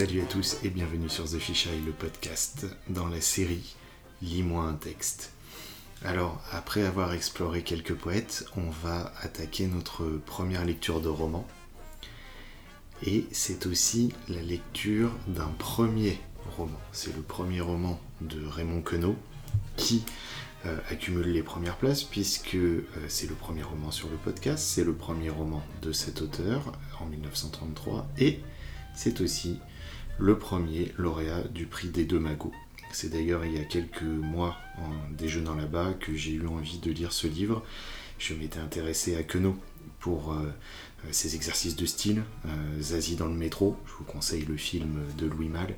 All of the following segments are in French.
Salut à tous et bienvenue sur The Fisheye, le podcast, dans la série Lis-moi un texte. Alors, après avoir exploré quelques poètes, on va attaquer notre première lecture de roman. Et c'est aussi la lecture d'un premier roman. C'est le premier roman de Raymond Queneau qui euh, accumule les premières places puisque euh, c'est le premier roman sur le podcast, c'est le premier roman de cet auteur en 1933 et c'est aussi le premier lauréat du prix des deux magots. C'est d'ailleurs il y a quelques mois, en déjeunant là-bas, que j'ai eu envie de lire ce livre. Je m'étais intéressé à Queneau pour euh, ses exercices de style, Zazie dans le métro, je vous conseille le film de Louis Malle,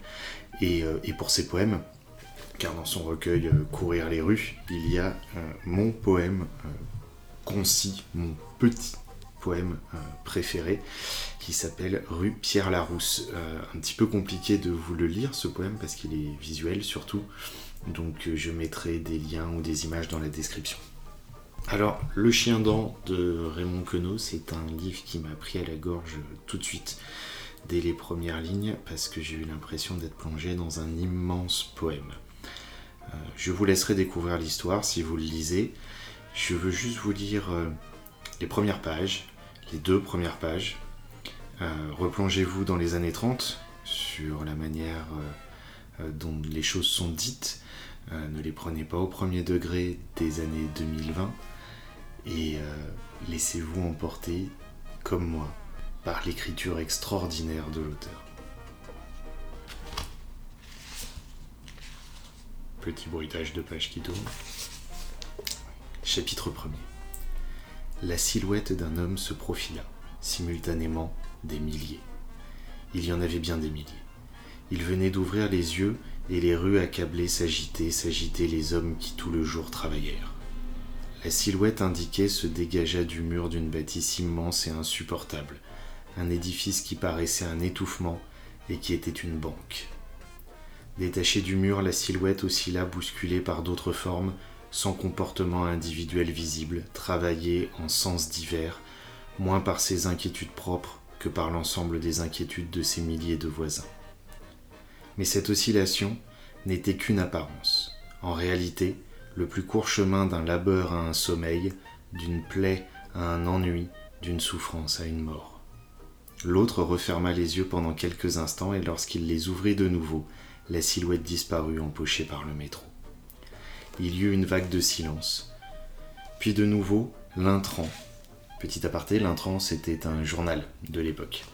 et pour ses poèmes car dans son recueil euh, Courir les rues, il y a euh, mon poème euh, concis, mon petit poème préféré, qui s'appelle Rue Pierre Larousse. un petit peu compliqué de vous le lire, ce poème, parce qu'il est visuel surtout, donc je mettrai des liens ou des images dans la description. Alors, Le chien dent de Raymond Queneau, c'est un livre qui m'a pris à la gorge tout de suite dès les premières lignes parce que j'ai eu l'impression d'être plongé dans un immense poème. Euh, je vous laisserai découvrir l'histoire si vous le lisez. Je veux juste vous lire euh, les premières pages, les deux premières pages. Euh, replongez-vous dans les années 30 sur la manière dont les choses sont dites. ne les prenez pas au premier degré des années 2020 et laissez-vous emporter, comme moi, par l'écriture extraordinaire de l'auteur. Petit bruitage de page qui tourne. Chapitre 1er. La silhouette d'un homme se profila, simultanément des milliers. Il y en avait bien des milliers. Il venait d'ouvrir les yeux et les rues accablées s'agitaient, s'agitaient les hommes qui tout le jour travaillèrent. La silhouette indiquée se dégagea du mur d'une bâtisse immense et insupportable, un édifice qui paraissait un étouffement et qui était une banque. Détachée du mur, la silhouette oscilla bousculée par d'autres formes, sans comportement individuel visible, travaillée en sens divers, moins par ses inquiétudes propres que par l'ensemble des inquiétudes de ses milliers de voisins. Mais cette oscillation n'était qu'une apparence. En réalité, le plus court chemin d'un labeur à un sommeil, d'une plaie à un ennui, d'une souffrance à une mort. L'autre referma les yeux pendant quelques instants et lorsqu'il les ouvrit de nouveau, la silhouette disparut empochée par le métro. Il y eut une vague de silence. Puis de nouveau, l'intrant. Petit aparté, l'intrant c'était un journal de l'époque.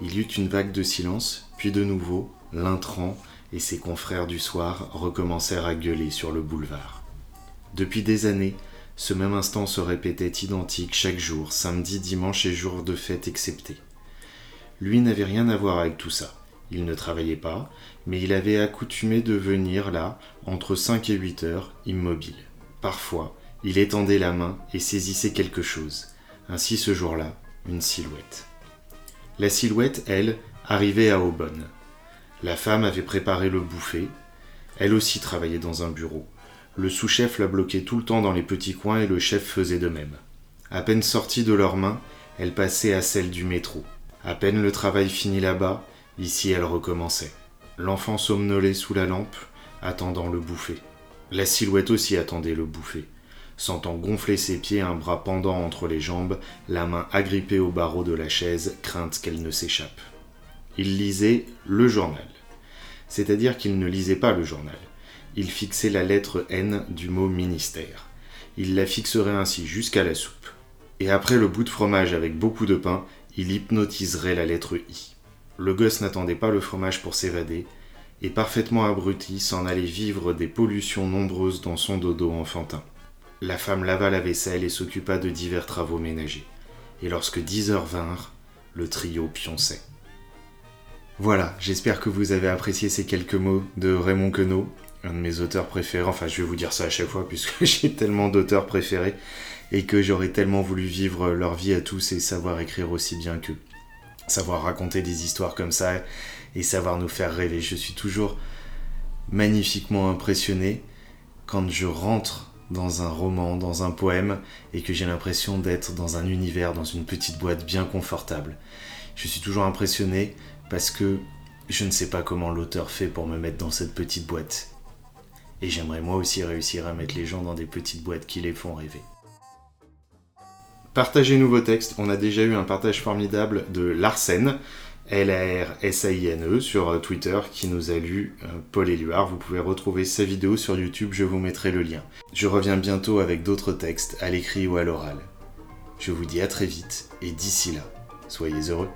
Il y eut une vague de silence, puis de nouveau, l'intrant et ses confrères du soir recommencèrent à gueuler sur le boulevard. Depuis des années, ce même instant se répétait identique chaque jour, samedi, dimanche et jour de fête exceptés. Lui n'avait rien à voir avec tout ça. Il ne travaillait pas, mais il avait accoutumé de venir là, entre 5 et 8 heures, immobile. Parfois, il étendait la main et saisissait quelque chose. Ainsi ce jour-là, une silhouette. La silhouette, elle, arrivait à Aubonne. La femme avait préparé le bouffet. Elle aussi travaillait dans un bureau. Le sous-chef la bloquait tout le temps dans les petits coins et le chef faisait de même. À peine sortie de leurs mains, elle passait à celle du métro. À peine le travail fini là-bas, Ici elle recommençait. L'enfant somnolait sous la lampe, attendant le bouffet. La silhouette aussi attendait le bouffet, sentant gonfler ses pieds, un bras pendant entre les jambes, la main agrippée au barreau de la chaise, crainte qu'elle ne s'échappe. Il lisait le journal. C'est-à-dire qu'il ne lisait pas le journal. Il fixait la lettre N du mot ministère. Il la fixerait ainsi jusqu'à la soupe. Et après le bout de fromage avec beaucoup de pain, il hypnotiserait la lettre I. Le gosse n'attendait pas le fromage pour s'évader, et parfaitement abruti s'en allait vivre des pollutions nombreuses dans son dodo enfantin. La femme lava la vaisselle et s'occupa de divers travaux ménagers. Et lorsque dix heures vinrent, le trio pionçait. Voilà, j'espère que vous avez apprécié ces quelques mots de Raymond Queneau, un de mes auteurs préférés. Enfin, je vais vous dire ça à chaque fois puisque j'ai tellement d'auteurs préférés et que j'aurais tellement voulu vivre leur vie à tous et savoir écrire aussi bien qu'eux savoir raconter des histoires comme ça et savoir nous faire rêver. Je suis toujours magnifiquement impressionné quand je rentre dans un roman, dans un poème, et que j'ai l'impression d'être dans un univers, dans une petite boîte bien confortable. Je suis toujours impressionné Parce que je ne sais pas comment l'auteur fait pour me mettre dans cette petite boîte. Et j'aimerais moi aussi réussir à mettre les gens dans des petites boîtes qui les font rêver. Partagez-nous vos textes. On a déjà eu un partage formidable de Larsen, L-A-R-S-A-I-N-E, sur euh, Twitter, qui nous a lu euh, Paul Éluard. Vous pouvez retrouver sa vidéo sur YouTube, je vous mettrai le lien. Je reviens bientôt avec d'autres textes, à l'écrit ou à l'oral. Je vous dis à très vite, et d'ici là, soyez heureux.